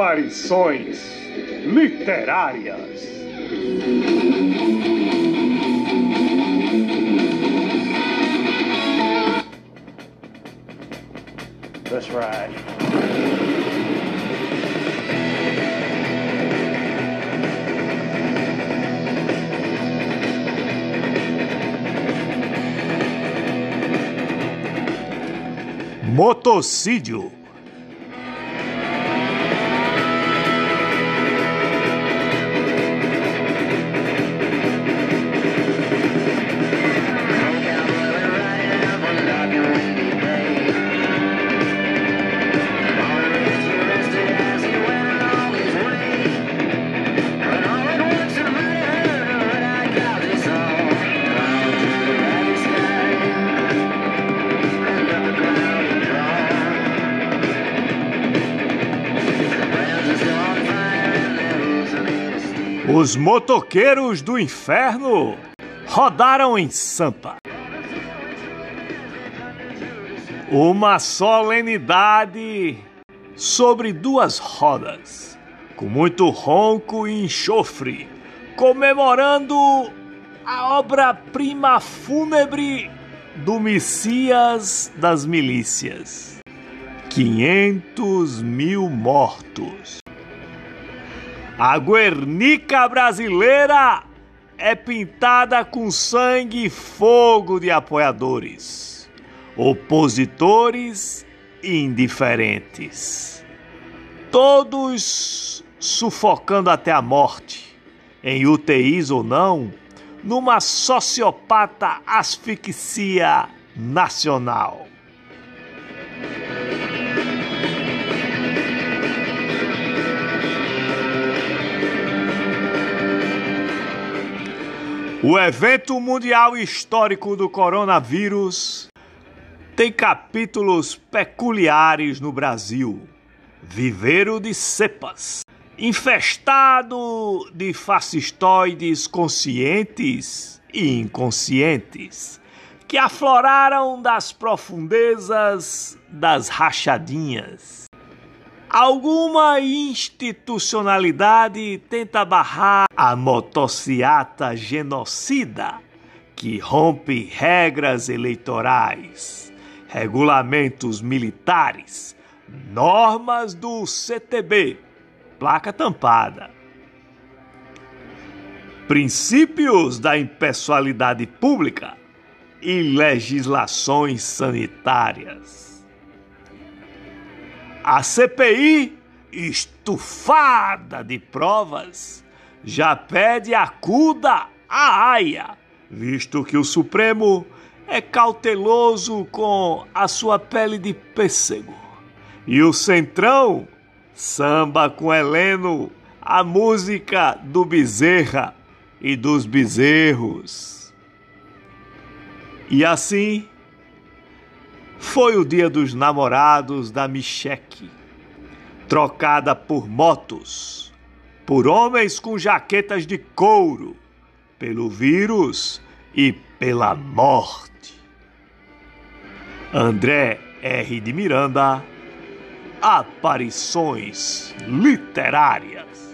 Aparições literárias. That's right. Motocídio. Os motoqueiros do inferno rodaram em Sampa. Uma solenidade sobre duas rodas, com muito ronco e enxofre, comemorando a obra-prima fúnebre do Messias das milícias. 500 mil mortos. A Guernica brasileira é pintada com sangue e fogo de apoiadores, opositores indiferentes. Todos sufocando até a morte, em UTIs ou não, numa sociopata asfixia nacional. O evento mundial histórico do coronavírus tem capítulos peculiares no Brasil. Viveiro de cepas, infestado de fascistoides conscientes e inconscientes, que afloraram das profundezas das rachadinhas. Alguma institucionalidade tenta barrar a motociata genocida que rompe regras eleitorais, regulamentos militares, normas do CTB, placa tampada, princípios da impessoalidade pública e legislações sanitárias. A CPI, estufada de provas, já pede acuda à AIA, visto que o Supremo é cauteloso com a sua pele de pêssego. E o Centrão samba com Heleno a música do Bezerra e dos bezerros. E assim foi o dia dos namorados da Micheque, trocada por motos, por homens com jaquetas de couro, pelo vírus e pela morte. André R. de Miranda, Aparições Literárias.